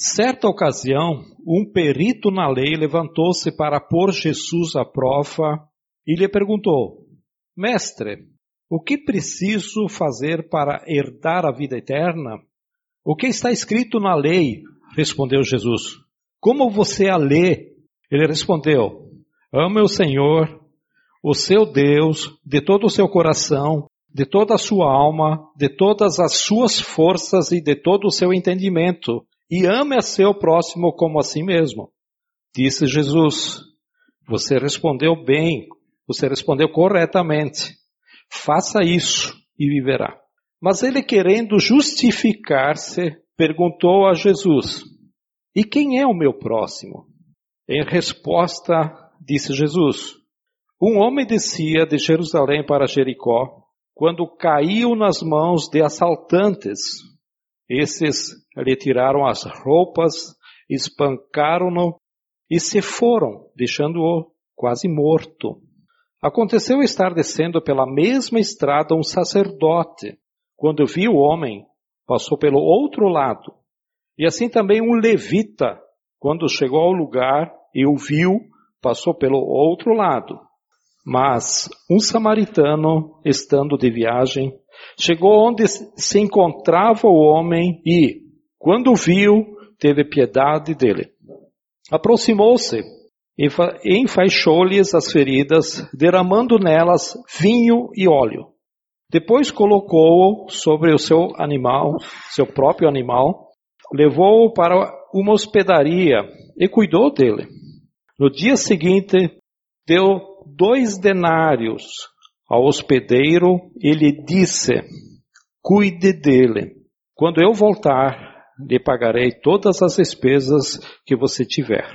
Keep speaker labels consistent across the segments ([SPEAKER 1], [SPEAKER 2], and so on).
[SPEAKER 1] Certa ocasião, um perito na lei levantou-se para pôr Jesus à prova e lhe perguntou: Mestre, o que preciso fazer para herdar a vida eterna? O que está escrito na lei? Respondeu Jesus. Como você a lê? Ele respondeu: Ame o Senhor, o seu Deus, de todo o seu coração, de toda a sua alma, de todas as suas forças e de todo o seu entendimento, e ame a seu próximo como a si mesmo. Disse Jesus: Você respondeu bem, você respondeu corretamente. Faça isso e viverá. Mas ele, querendo justificar-se, perguntou a Jesus: E quem é o meu próximo? Em resposta, disse Jesus: Um homem descia de Jerusalém para Jericó quando caiu nas mãos de assaltantes. Esses lhe tiraram as roupas, espancaram-no e se foram, deixando-o quase morto. Aconteceu estar descendo pela mesma estrada um sacerdote. Quando viu o homem, passou pelo outro lado. E assim também um levita, quando chegou ao lugar e o viu, passou pelo outro lado. Mas um samaritano, estando de viagem, chegou onde se encontrava o homem e, quando viu, teve piedade dele. Aproximou-se enfaixou-lhes as feridas, derramando nelas vinho e óleo. Depois colocou-o sobre o seu animal, seu próprio animal, levou-o para uma hospedaria e cuidou dele. No dia seguinte, deu dois denários ao hospedeiro e lhe disse: Cuide dele. Quando eu voltar, lhe pagarei todas as despesas que você tiver.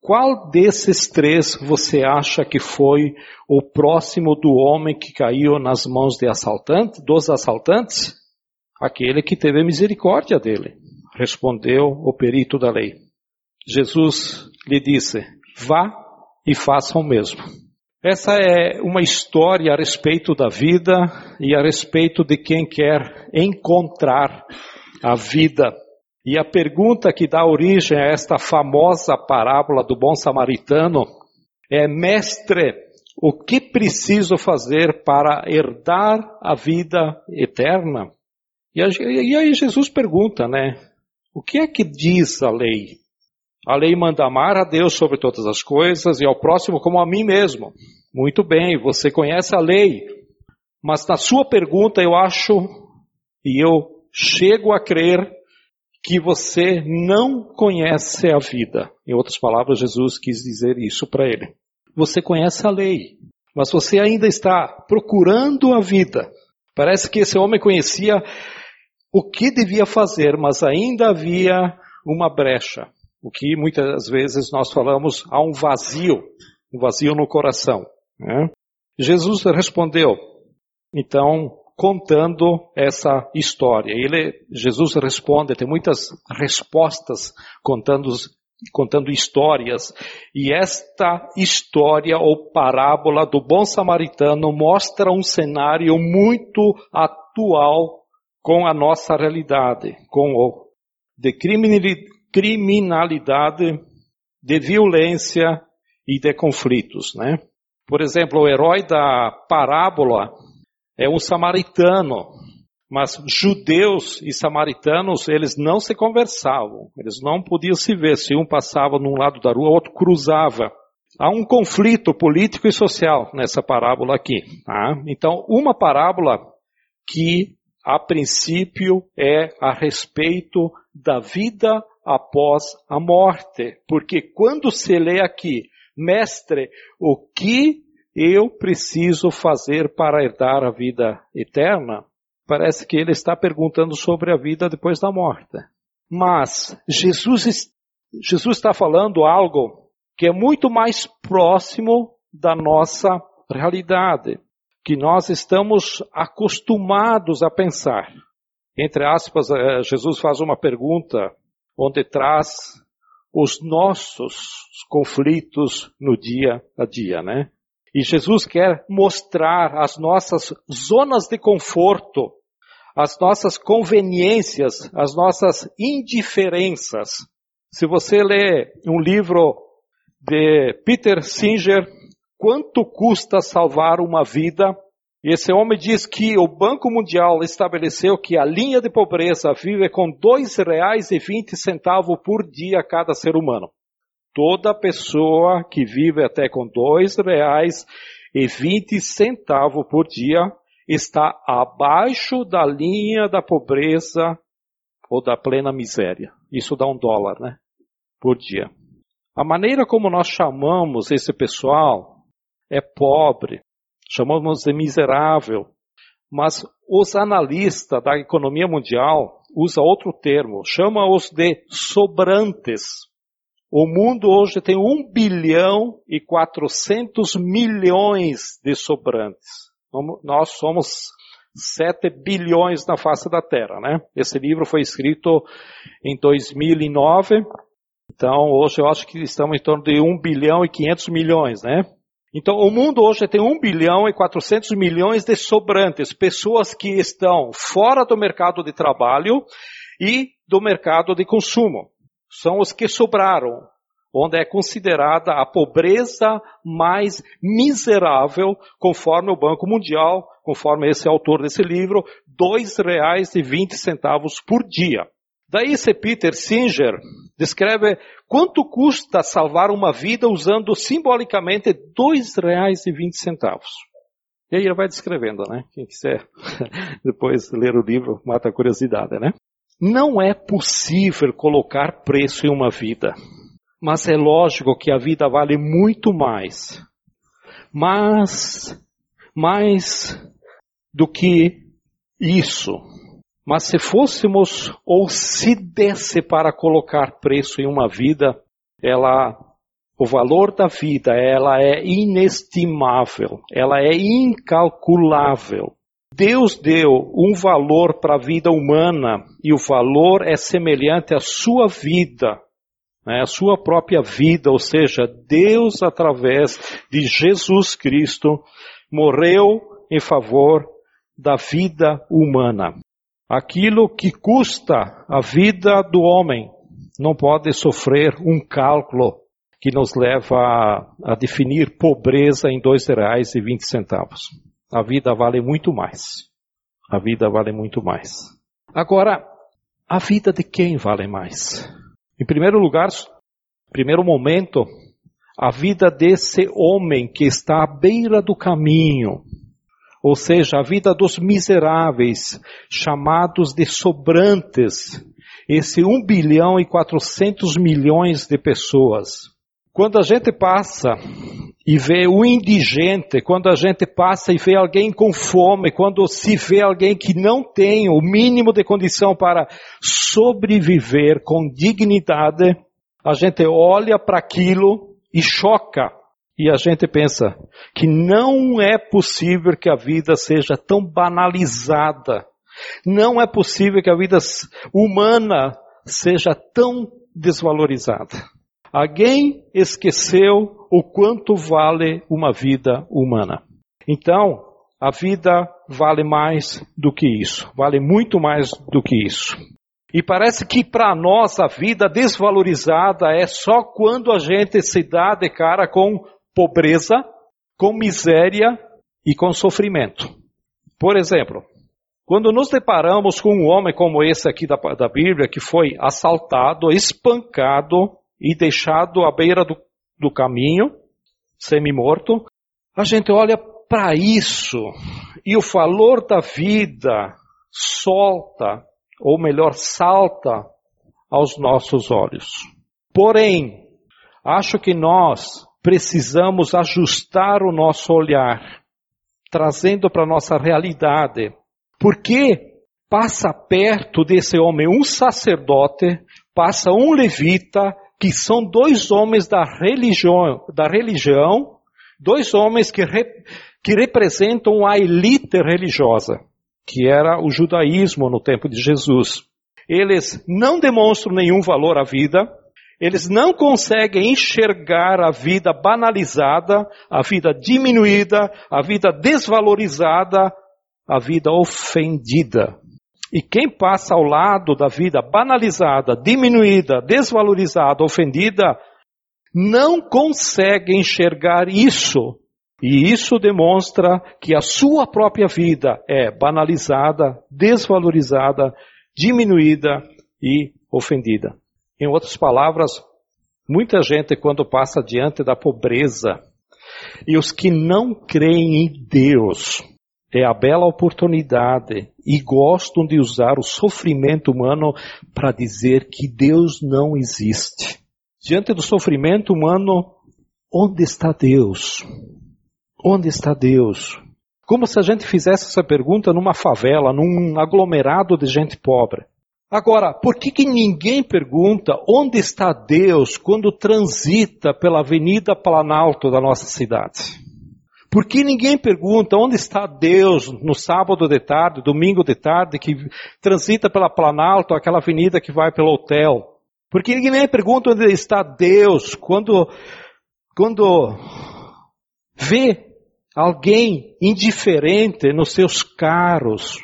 [SPEAKER 1] Qual desses três você acha que foi o próximo do homem que caiu nas mãos de assaltante, dos assaltantes? Aquele que teve misericórdia dele, respondeu o perito da lei. Jesus lhe disse: Vá e faça o mesmo. Essa é uma história a respeito da vida e a respeito de quem quer encontrar a vida e a pergunta que dá origem a esta famosa parábola do bom samaritano é: Mestre, o que preciso fazer para herdar a vida eterna? E aí Jesus pergunta, né? O que é que diz a lei? A lei manda amar a Deus sobre todas as coisas e ao próximo como a mim mesmo. Muito bem, você conhece a lei. Mas na sua pergunta eu acho e eu chego a crer que você não conhece a vida. Em outras palavras, Jesus quis dizer isso para ele. Você conhece a lei, mas você ainda está procurando a vida. Parece que esse homem conhecia o que devia fazer, mas ainda havia uma brecha. O que muitas vezes nós falamos, há um vazio, um vazio no coração. Né? Jesus respondeu, então, contando essa história. Ele, Jesus responde, tem muitas respostas contando, contando histórias. E esta história ou parábola do bom samaritano mostra um cenário muito atual com a nossa realidade, com o de criminalidade, de violência e de conflitos, né? Por exemplo, o herói da parábola é um samaritano, mas judeus e samaritanos, eles não se conversavam, eles não podiam se ver. Se um passava num lado da rua, o outro cruzava. Há um conflito político e social nessa parábola aqui. Tá? Então, uma parábola que, a princípio, é a respeito da vida após a morte. Porque quando se lê aqui, mestre, o que eu preciso fazer para herdar a vida eterna? Parece que ele está perguntando sobre a vida depois da morte. Mas Jesus, Jesus está falando algo que é muito mais próximo da nossa realidade, que nós estamos acostumados a pensar. Entre aspas, eh, Jesus faz uma pergunta onde traz os nossos conflitos no dia a dia, né? E Jesus quer mostrar as nossas zonas de conforto, as nossas conveniências, as nossas indiferenças, Se você lê um livro de Peter Singer, Quanto custa salvar uma vida? Esse homem diz que o Banco Mundial estabeleceu que a linha de pobreza vive com R$ 2,20 por dia cada ser humano. Toda pessoa que vive até com R$ 2,20 por dia está abaixo da linha da pobreza ou da plena miséria. Isso dá um dólar, né? Por dia. A maneira como nós chamamos esse pessoal é pobre, chamamos de miserável, mas os analistas da economia mundial usam outro termo, chama-os de sobrantes. O mundo hoje tem 1 bilhão e 400 milhões de sobrantes. Nós somos 7 bilhões na face da Terra, né? Esse livro foi escrito em 2009, então hoje eu acho que estamos em torno de 1 bilhão e 500 milhões, né? Então o mundo hoje tem 1 bilhão e 400 milhões de sobrantes, pessoas que estão fora do mercado de trabalho e do mercado de consumo são os que sobraram, onde é considerada a pobreza mais miserável, conforme o Banco Mundial, conforme esse autor desse livro, R$ 2,20 por dia. Daí esse Peter Singer descreve quanto custa salvar uma vida usando simbolicamente R$ 2,20. E aí ele vai descrevendo, né? Quem quiser depois ler o livro, mata a curiosidade, né? Não é possível colocar preço em uma vida. Mas é lógico que a vida vale muito mais. Mas, mais do que isso. Mas se fôssemos ou se desse para colocar preço em uma vida, ela, o valor da vida, ela é inestimável, ela é incalculável. Deus deu um valor para a vida humana e o valor é semelhante à sua vida, né, a sua própria vida, ou seja, Deus através de Jesus Cristo morreu em favor da vida humana. Aquilo que custa a vida do homem não pode sofrer um cálculo que nos leva a, a definir pobreza em dois reais e vinte centavos a vida vale muito mais. A vida vale muito mais. Agora, a vida de quem vale mais? Em primeiro lugar, primeiro momento, a vida desse homem que está à beira do caminho, ou seja, a vida dos miseráveis, chamados de sobrantes, esse 1 bilhão e 400 milhões de pessoas. Quando a gente passa e vê o indigente, quando a gente passa e vê alguém com fome, quando se vê alguém que não tem o mínimo de condição para sobreviver com dignidade, a gente olha para aquilo e choca. E a gente pensa que não é possível que a vida seja tão banalizada. Não é possível que a vida humana seja tão desvalorizada. Alguém esqueceu o quanto vale uma vida humana. Então, a vida vale mais do que isso, vale muito mais do que isso. E parece que para nós a vida desvalorizada é só quando a gente se dá de cara com pobreza, com miséria e com sofrimento. Por exemplo, quando nos deparamos com um homem como esse aqui da, da Bíblia, que foi assaltado, espancado, e deixado à beira do, do caminho, semi-morto, a gente olha para isso e o valor da vida solta, ou melhor, salta aos nossos olhos. Porém, acho que nós precisamos ajustar o nosso olhar, trazendo para a nossa realidade. Porque passa perto desse homem um sacerdote, passa um levita que são dois homens da religião, da religião dois homens que, re, que representam a elite religiosa, que era o judaísmo no tempo de Jesus. Eles não demonstram nenhum valor à vida, eles não conseguem enxergar a vida banalizada, a vida diminuída, a vida desvalorizada, a vida ofendida. E quem passa ao lado da vida banalizada, diminuída, desvalorizada, ofendida, não consegue enxergar isso. E isso demonstra que a sua própria vida é banalizada, desvalorizada, diminuída e ofendida. Em outras palavras, muita gente quando passa diante da pobreza e os que não creem em Deus, é a bela oportunidade e gostam de usar o sofrimento humano para dizer que Deus não existe. Diante do sofrimento humano, onde está Deus? Onde está Deus? Como se a gente fizesse essa pergunta numa favela, num aglomerado de gente pobre. Agora, por que, que ninguém pergunta onde está Deus quando transita pela Avenida Planalto da nossa cidade? Por que ninguém pergunta onde está Deus no sábado de tarde, domingo de tarde, que transita pela Planalto, aquela avenida que vai pelo hotel? Por que ninguém pergunta onde está Deus quando, quando vê alguém indiferente nos seus carros,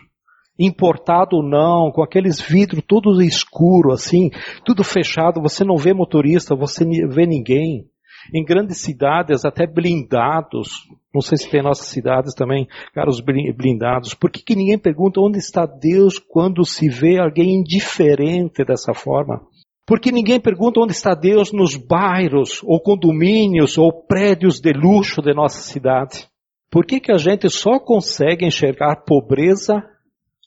[SPEAKER 1] importado ou não, com aqueles vidros tudo escuro assim, tudo fechado, você não vê motorista, você vê ninguém em grandes cidades, até blindados. Não sei se tem nossas cidades também, caros blindados. Por que, que ninguém pergunta onde está Deus quando se vê alguém indiferente dessa forma? Por que ninguém pergunta onde está Deus nos bairros, ou condomínios, ou prédios de luxo de nossa cidade? Por que, que a gente só consegue enxergar pobreza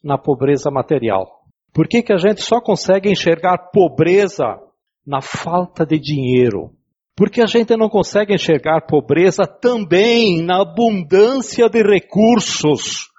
[SPEAKER 1] na pobreza material? Por que, que a gente só consegue enxergar pobreza na falta de dinheiro? Porque a gente não consegue enxergar pobreza também na abundância de recursos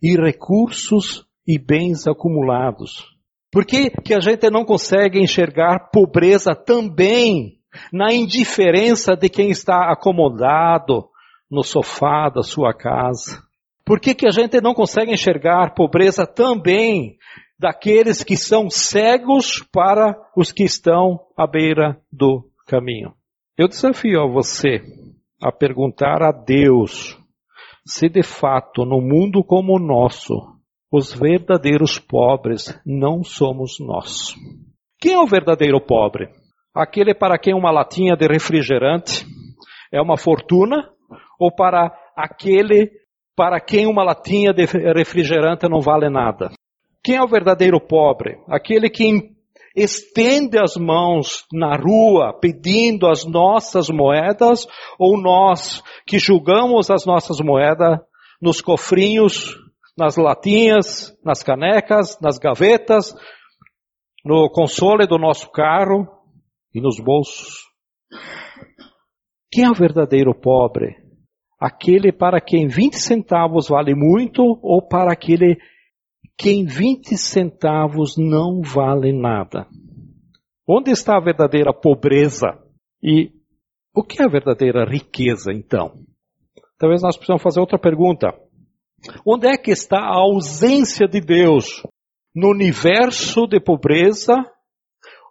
[SPEAKER 1] e recursos e bens acumulados. Por que, que a gente não consegue enxergar pobreza também na indiferença de quem está acomodado no sofá da sua casa? Por que, que a gente não consegue enxergar pobreza também daqueles que são cegos para os que estão à beira do caminho? Eu desafio a você a perguntar a Deus se de fato no mundo como o nosso, os verdadeiros pobres não somos nós. Quem é o verdadeiro pobre? Aquele para quem uma latinha de refrigerante é uma fortuna ou para aquele para quem uma latinha de refrigerante não vale nada? Quem é o verdadeiro pobre? Aquele que estende as mãos na rua pedindo as nossas moedas, ou nós que julgamos as nossas moedas nos cofrinhos, nas latinhas, nas canecas, nas gavetas, no console do nosso carro e nos bolsos. Quem é o verdadeiro pobre? Aquele para quem 20 centavos vale muito ou para aquele que em 20 centavos não vale nada. Onde está a verdadeira pobreza? E o que é a verdadeira riqueza, então? Talvez nós precisamos fazer outra pergunta. Onde é que está a ausência de Deus? No universo de pobreza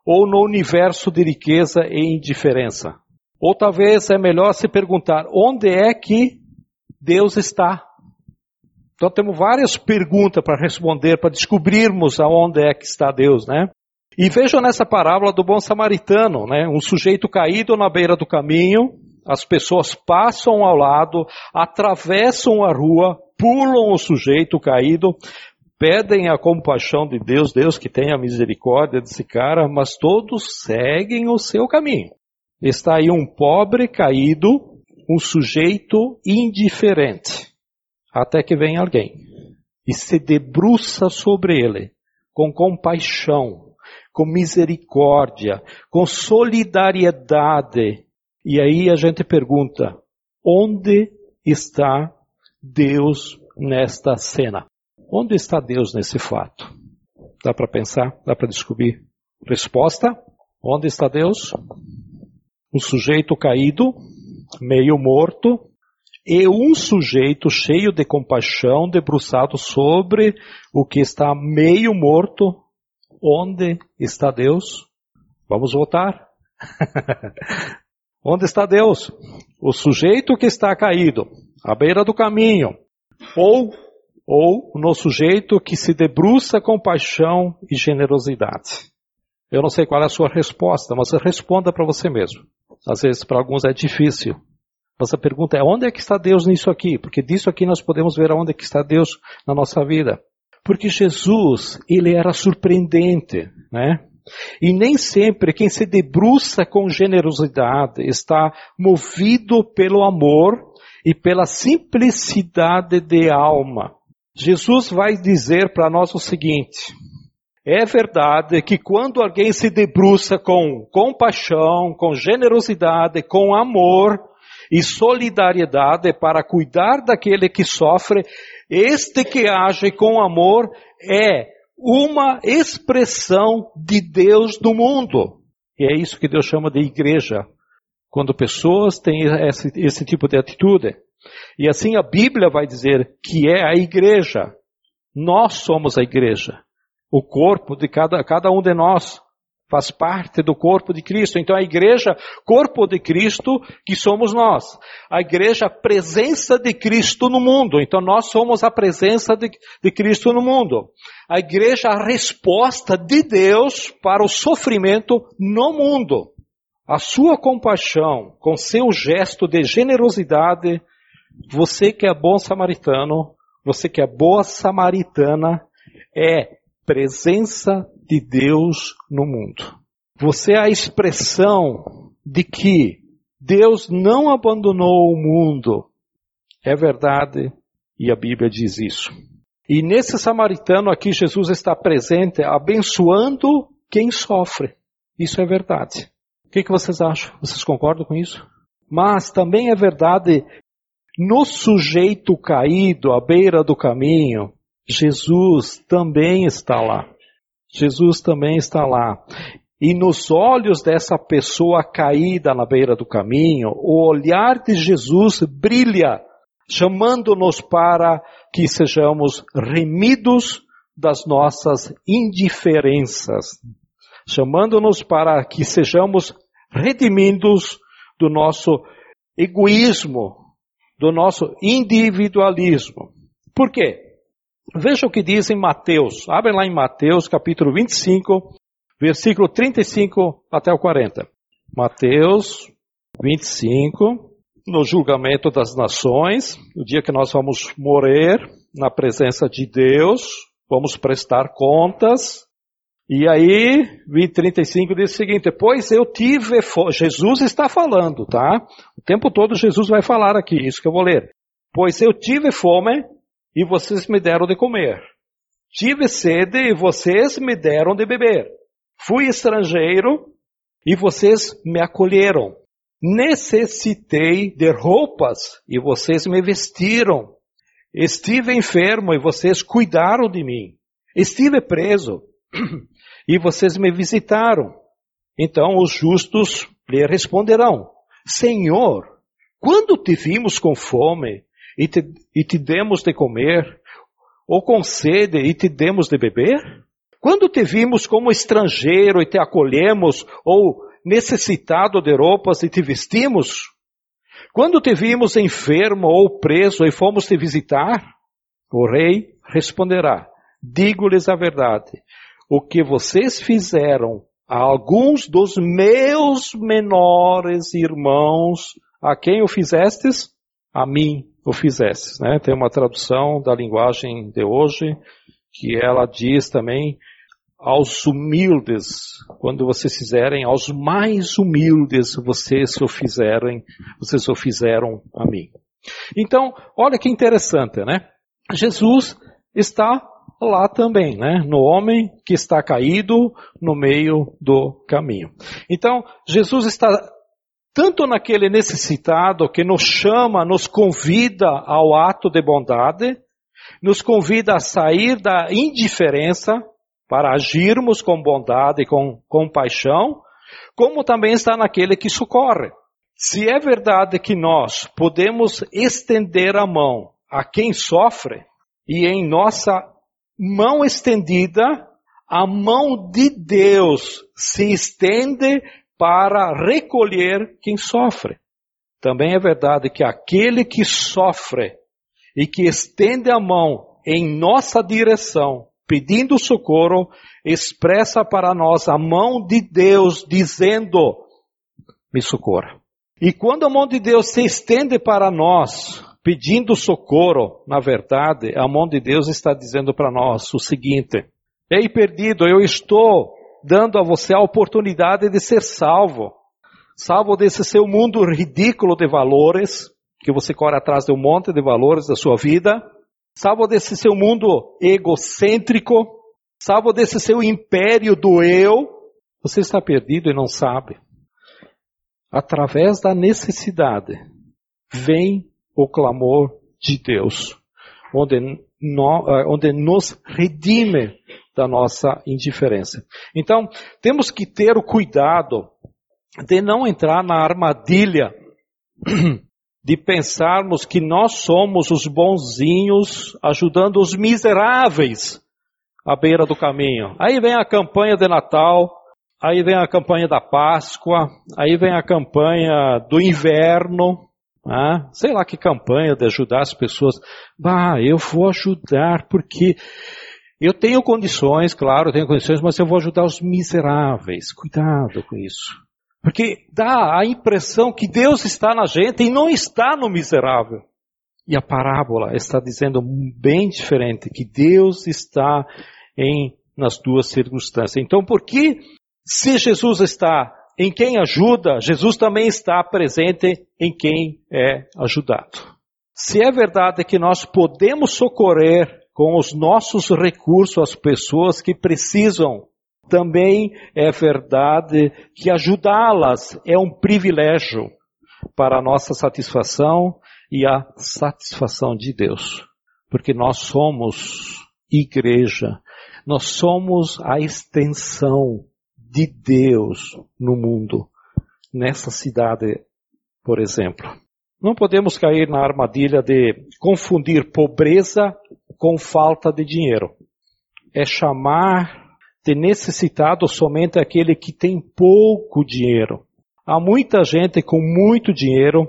[SPEAKER 1] ou no universo de riqueza e indiferença? Ou talvez é melhor se perguntar: onde é que Deus está? Então temos várias perguntas para responder, para descobrirmos aonde é que está Deus, né? E vejam nessa parábola do bom samaritano, né? Um sujeito caído na beira do caminho, as pessoas passam ao lado, atravessam a rua, pulam o sujeito caído, pedem a compaixão de Deus, Deus que tenha misericórdia desse cara, mas todos seguem o seu caminho. Está aí um pobre caído, um sujeito indiferente até que vem alguém e se debruça sobre ele com compaixão, com misericórdia, com solidariedade. E aí a gente pergunta: onde está Deus nesta cena? Onde está Deus nesse fato? Dá para pensar? Dá para descobrir? Resposta: onde está Deus? Um sujeito caído, meio morto, e um sujeito cheio de compaixão, debruçado sobre o que está meio morto, onde está Deus? Vamos voltar. onde está Deus? O sujeito que está caído, à beira do caminho, ou ou no sujeito que se debruça com paixão e generosidade? Eu não sei qual é a sua resposta, mas responda para você mesmo. Às vezes para alguns é difícil. Mas a pergunta é onde é que está Deus nisso aqui? Porque disso aqui nós podemos ver onde é que está Deus na nossa vida. Porque Jesus, ele era surpreendente, né? E nem sempre quem se debruça com generosidade está movido pelo amor e pela simplicidade de alma. Jesus vai dizer para nós o seguinte: é verdade que quando alguém se debruça com compaixão, com generosidade, com amor e solidariedade para cuidar daquele que sofre, este que age com amor é uma expressão de Deus do mundo. E é isso que Deus chama de igreja. Quando pessoas têm esse, esse tipo de atitude. E assim a Bíblia vai dizer que é a igreja. Nós somos a igreja. O corpo de cada, cada um de nós faz parte do corpo de Cristo. Então a igreja, corpo de Cristo, que somos nós. A igreja, presença de Cristo no mundo. Então nós somos a presença de, de Cristo no mundo. A igreja, a resposta de Deus para o sofrimento no mundo. A sua compaixão, com seu gesto de generosidade, você que é bom samaritano, você que é boa samaritana, é presença de Deus no mundo. Você é a expressão de que Deus não abandonou o mundo. É verdade e a Bíblia diz isso. E nesse samaritano aqui, Jesus está presente, abençoando quem sofre. Isso é verdade. O que, que vocês acham? Vocês concordam com isso? Mas também é verdade, no sujeito caído à beira do caminho, Jesus também está lá. Jesus também está lá. E nos olhos dessa pessoa caída na beira do caminho, o olhar de Jesus brilha, chamando-nos para que sejamos remidos das nossas indiferenças, chamando-nos para que sejamos redimidos do nosso egoísmo, do nosso individualismo. Por quê? Veja o que diz em Mateus. Abre lá em Mateus, capítulo 25, versículo 35 até o 40. Mateus 25, no julgamento das nações, o dia que nós vamos morrer na presença de Deus, vamos prestar contas. E aí, 35 diz o seguinte: Pois eu tive fome. Jesus está falando, tá? O tempo todo Jesus vai falar aqui, isso que eu vou ler. Pois eu tive fome e vocês me deram de comer. Tive sede e vocês me deram de beber. Fui estrangeiro e vocês me acolheram. Necessitei de roupas e vocês me vestiram. Estive enfermo e vocês cuidaram de mim. Estive preso e vocês me visitaram. Então os justos lhe responderão: Senhor, quando te vimos com fome e te, e te demos de comer, ou com sede e te demos de beber? Quando te vimos como estrangeiro e te acolhemos, ou necessitado de roupas e te vestimos? Quando te vimos enfermo ou preso e fomos te visitar? O rei responderá: Digo-lhes a verdade. O que vocês fizeram a alguns dos meus menores irmãos, a quem o fizestes? A mim o fizesses. Né? Tem uma tradução da linguagem de hoje que ela diz também aos humildes, quando vocês fizerem aos mais humildes, vocês o fizerem, vocês o fizeram a mim. Então, olha que interessante, né? Jesus está lá também, né? No homem que está caído no meio do caminho. Então, Jesus está tanto naquele necessitado que nos chama, nos convida ao ato de bondade, nos convida a sair da indiferença para agirmos com bondade e com compaixão, como também está naquele que socorre. Se é verdade que nós podemos estender a mão a quem sofre, e em nossa mão estendida, a mão de Deus se estende para recolher quem sofre. Também é verdade que aquele que sofre e que estende a mão em nossa direção, pedindo socorro, expressa para nós a mão de Deus dizendo: me socorra. E quando a mão de Deus se estende para nós, pedindo socorro, na verdade, a mão de Deus está dizendo para nós o seguinte: Ei, perdido, eu estou dando a você a oportunidade de ser salvo. Salvo desse seu mundo ridículo de valores, que você corre atrás de um monte de valores da sua vida. Salvo desse seu mundo egocêntrico. Salvo desse seu império do eu. Você está perdido e não sabe. Através da necessidade, vem o clamor de Deus, onde, no, eh, onde nos redime da nossa indiferença. Então, temos que ter o cuidado de não entrar na armadilha de pensarmos que nós somos os bonzinhos ajudando os miseráveis à beira do caminho. Aí vem a campanha de Natal, aí vem a campanha da Páscoa, aí vem a campanha do inverno, ah, sei lá que campanha de ajudar as pessoas. Bah, eu vou ajudar porque eu tenho condições, claro, tenho condições, mas eu vou ajudar os miseráveis. Cuidado com isso. Porque dá a impressão que Deus está na gente e não está no miserável. E a parábola está dizendo bem diferente, que Deus está em nas duas circunstâncias. Então, por que se Jesus está em quem ajuda, Jesus também está presente em quem é ajudado. Se é verdade que nós podemos socorrer com os nossos recursos as pessoas que precisam, também é verdade que ajudá-las é um privilégio para a nossa satisfação e a satisfação de Deus. Porque nós somos igreja, nós somos a extensão de Deus no mundo, nessa cidade, por exemplo. Não podemos cair na armadilha de confundir pobreza com falta de dinheiro. É chamar de necessitado somente aquele que tem pouco dinheiro. Há muita gente com muito dinheiro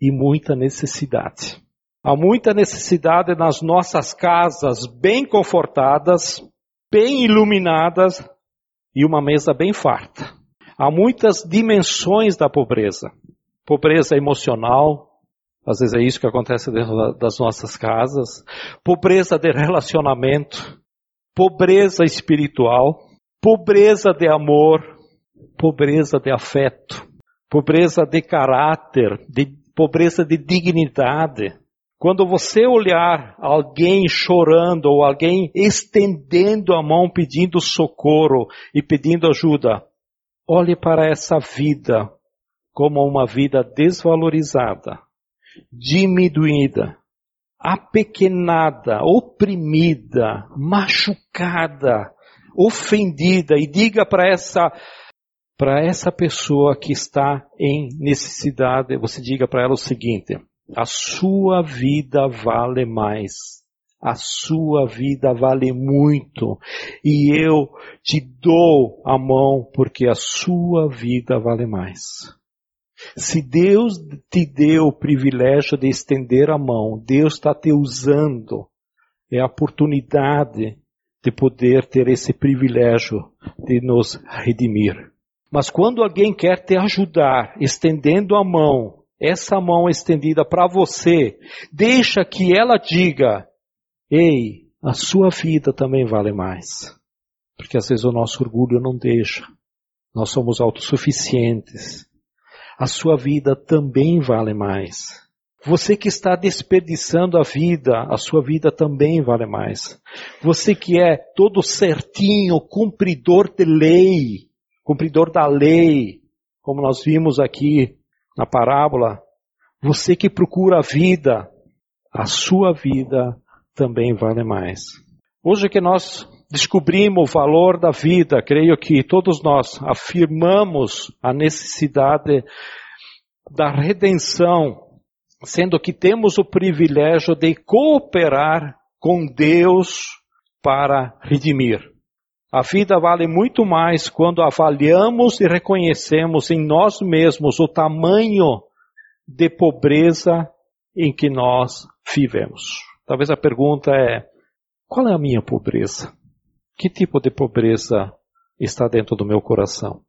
[SPEAKER 1] e muita necessidade. Há muita necessidade nas nossas casas bem confortadas, bem iluminadas, e uma mesa bem farta. Há muitas dimensões da pobreza. Pobreza emocional, às vezes é isso que acontece dentro das nossas casas. Pobreza de relacionamento. Pobreza espiritual. Pobreza de amor. Pobreza de afeto. Pobreza de caráter. De, pobreza de dignidade. Quando você olhar alguém chorando ou alguém estendendo a mão pedindo socorro e pedindo ajuda, olhe para essa vida como uma vida desvalorizada, diminuída, apequenada, oprimida, machucada, ofendida e diga para essa para essa pessoa que está em necessidade, você diga para ela o seguinte: a sua vida vale mais. A sua vida vale muito. E eu te dou a mão porque a sua vida vale mais. Se Deus te deu o privilégio de estender a mão, Deus está te usando. É a oportunidade de poder ter esse privilégio de nos redimir. Mas quando alguém quer te ajudar, estendendo a mão, essa mão estendida para você, deixa que ela diga: Ei, a sua vida também vale mais. Porque às vezes o nosso orgulho não deixa. Nós somos autossuficientes. A sua vida também vale mais. Você que está desperdiçando a vida, a sua vida também vale mais. Você que é todo certinho, cumpridor de lei, cumpridor da lei, como nós vimos aqui na parábola, você que procura a vida, a sua vida também vale mais. Hoje que nós descobrimos o valor da vida, creio que todos nós afirmamos a necessidade da redenção, sendo que temos o privilégio de cooperar com Deus para redimir. A vida vale muito mais quando avaliamos e reconhecemos em nós mesmos o tamanho de pobreza em que nós vivemos. Talvez a pergunta é: Qual é a minha pobreza? Que tipo de pobreza está dentro do meu coração?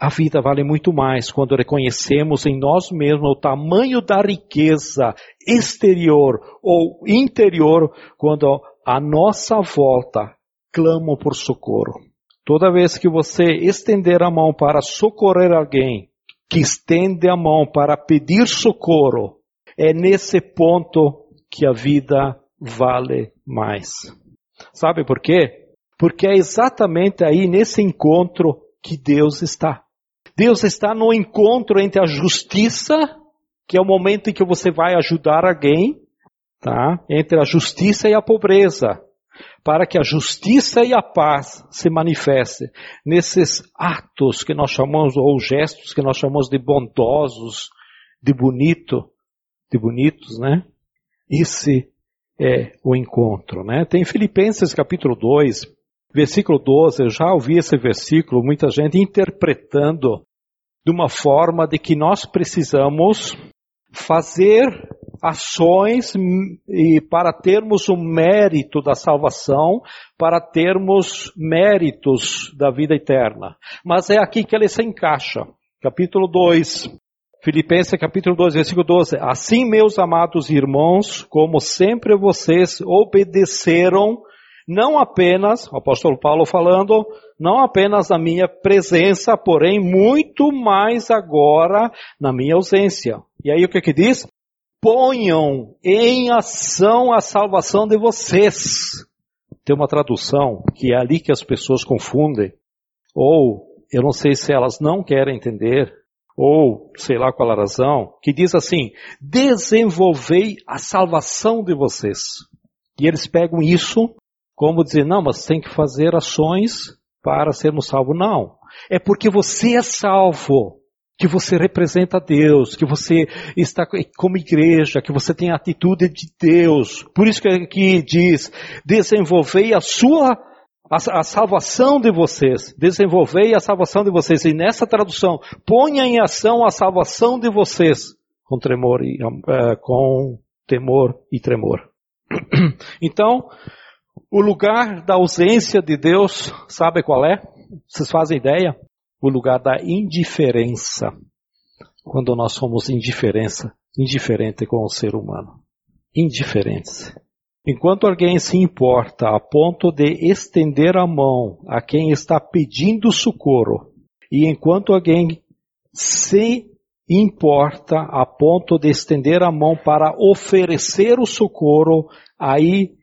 [SPEAKER 1] A vida vale muito mais quando reconhecemos em nós mesmos o tamanho da riqueza exterior ou interior, quando a nossa volta clama por socorro. Toda vez que você estender a mão para socorrer alguém, que estende a mão para pedir socorro, é nesse ponto que a vida vale mais. Sabe por quê? Porque é exatamente aí nesse encontro que Deus está. Deus está no encontro entre a justiça, que é o momento em que você vai ajudar alguém, tá? Entre a justiça e a pobreza, para que a justiça e a paz se manifestem nesses atos que nós chamamos ou gestos que nós chamamos de bondosos, de bonito, de bonitos, né? Esse é o encontro, né? Tem Filipenses capítulo 2, Versículo 12, eu já ouvi esse versículo, muita gente interpretando de uma forma de que nós precisamos fazer ações e para termos o mérito da salvação, para termos méritos da vida eterna. Mas é aqui que ele se encaixa. Capítulo 2, Filipenses capítulo 2, versículo 12. Assim, meus amados irmãos, como sempre vocês obedeceram não apenas, o apóstolo Paulo falando, não apenas na minha presença, porém muito mais agora na minha ausência. E aí o que que diz? Ponham em ação a salvação de vocês. Tem uma tradução que é ali que as pessoas confundem. Ou, eu não sei se elas não querem entender, ou sei lá qual a razão, que diz assim: desenvolvei a salvação de vocês. E eles pegam isso como dizer, não, mas tem que fazer ações para sermos salvos. Não. É porque você é salvo, que você representa Deus, que você está como igreja, que você tem a atitude de Deus. Por isso que aqui diz, desenvolvei a sua a, a, salvação de vocês, desenvolvei a salvação de vocês. E nessa tradução, ponha em ação a salvação de vocês com tremor e uh, com temor e tremor. Então, o lugar da ausência de Deus, sabe qual é? Vocês fazem ideia? O lugar da indiferença. Quando nós somos indiferença, indiferente com o ser humano. Indiferente. Enquanto alguém se importa a ponto de estender a mão a quem está pedindo socorro, e enquanto alguém se importa a ponto de estender a mão para oferecer o socorro, aí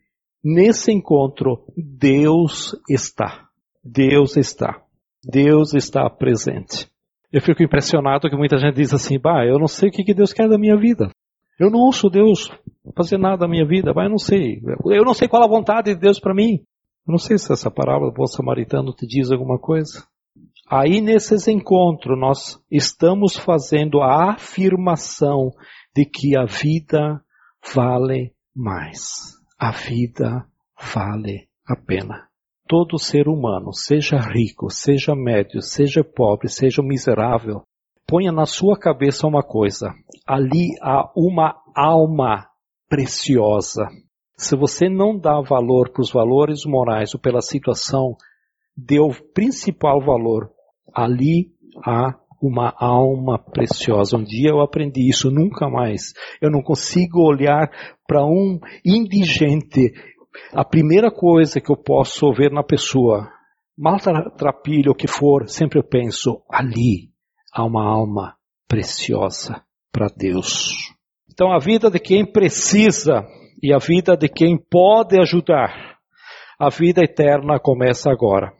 [SPEAKER 1] Nesse encontro, Deus está. Deus está. Deus está presente. Eu fico impressionado que muita gente diz assim, bah, eu não sei o que Deus quer da minha vida. Eu não ouço Deus fazer nada da minha vida, mas eu não sei. Eu não sei qual a vontade de Deus para mim. Eu não sei se essa parábola do bom samaritano te diz alguma coisa. Aí nesses encontros nós estamos fazendo a afirmação de que a vida vale mais a vida vale a pena. Todo ser humano, seja rico, seja médio, seja pobre, seja miserável, ponha na sua cabeça uma coisa: ali há uma alma preciosa. Se você não dá valor para os valores morais ou pela situação, o principal valor. Ali há uma alma preciosa. Um dia eu aprendi isso, nunca mais. Eu não consigo olhar para um indigente. A primeira coisa que eu posso ver na pessoa, maltrapilho o que for, sempre eu penso, ali há uma alma preciosa para Deus. Então a vida de quem precisa e a vida de quem pode ajudar, a vida eterna começa agora.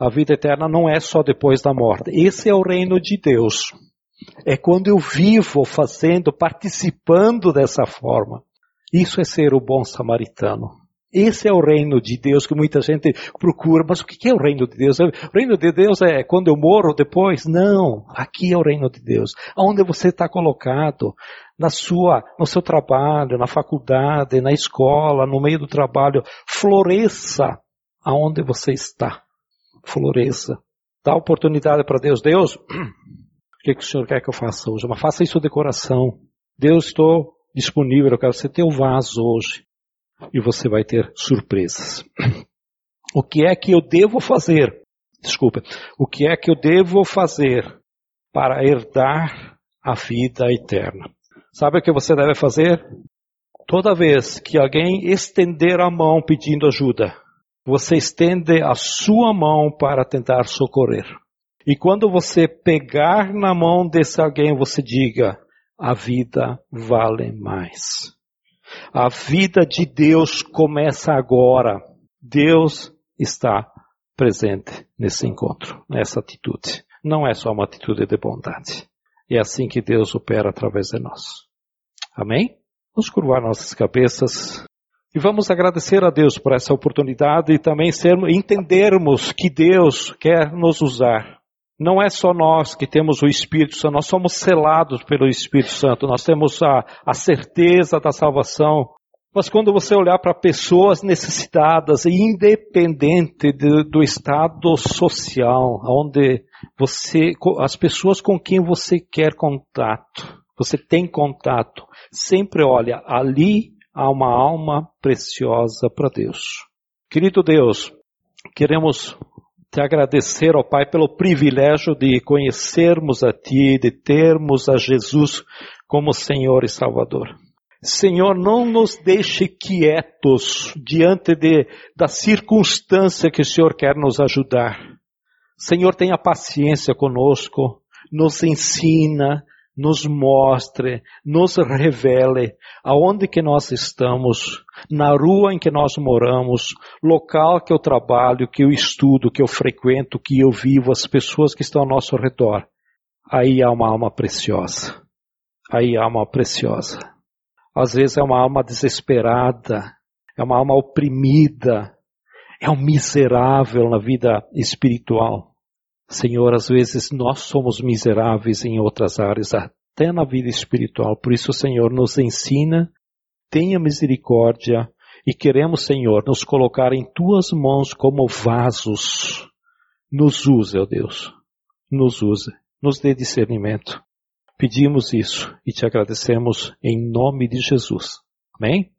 [SPEAKER 1] A vida eterna não é só depois da morte. Esse é o reino de Deus. É quando eu vivo fazendo, participando dessa forma. Isso é ser o bom samaritano. Esse é o reino de Deus que muita gente procura. Mas o que é o reino de Deus? O reino de Deus é quando eu morro depois? Não. Aqui é o reino de Deus. Onde você está colocado? Na sua, no seu trabalho, na faculdade, na escola, no meio do trabalho. Floresça aonde você está floresça. Dá oportunidade para Deus. Deus, o que, que o Senhor quer que eu faça hoje? Mas faça isso de coração. Deus, estou disponível, eu quero ser teu vaso hoje. e você vai ter surpresas. O que é que eu devo fazer? Desculpa. O que é que eu devo fazer para herdar a vida eterna? Sabe o que você deve fazer? Toda vez que alguém estender a mão pedindo ajuda, você estende a sua mão para tentar socorrer. E quando você pegar na mão desse alguém, você diga: a vida vale mais. A vida de Deus começa agora. Deus está presente nesse encontro, nessa atitude. Não é só uma atitude de bondade. É assim que Deus opera através de nós. Amém? Vamos curvar nossas cabeças e vamos agradecer a Deus por essa oportunidade e também sermos, entendermos que Deus quer nos usar. Não é só nós que temos o Espírito Santo, nós somos selados pelo Espírito Santo, nós temos a, a certeza da salvação. Mas quando você olhar para pessoas necessitadas independente de, do estado social, onde você, as pessoas com quem você quer contato, você tem contato, sempre olha, ali há uma alma preciosa para Deus. Querido Deus, queremos te agradecer, ó Pai, pelo privilégio de conhecermos a Ti, de termos a Jesus como Senhor e Salvador. Senhor, não nos deixe quietos diante de, da circunstância que o Senhor quer nos ajudar. Senhor, tenha paciência conosco, nos ensina, nos mostre, nos revele aonde que nós estamos, na rua em que nós moramos, local que eu trabalho, que eu estudo, que eu frequento, que eu vivo, as pessoas que estão ao nosso redor. Aí há uma alma preciosa. Aí há uma preciosa. Às vezes é uma alma desesperada, é uma alma oprimida, é um miserável na vida espiritual. Senhor, às vezes nós somos miseráveis em outras áreas, até na vida espiritual. Por isso, Senhor, nos ensina, tenha misericórdia e queremos, Senhor, nos colocar em tuas mãos como vasos. Nos use, ó Deus. Nos use. Nos dê discernimento. Pedimos isso e te agradecemos em nome de Jesus. Amém?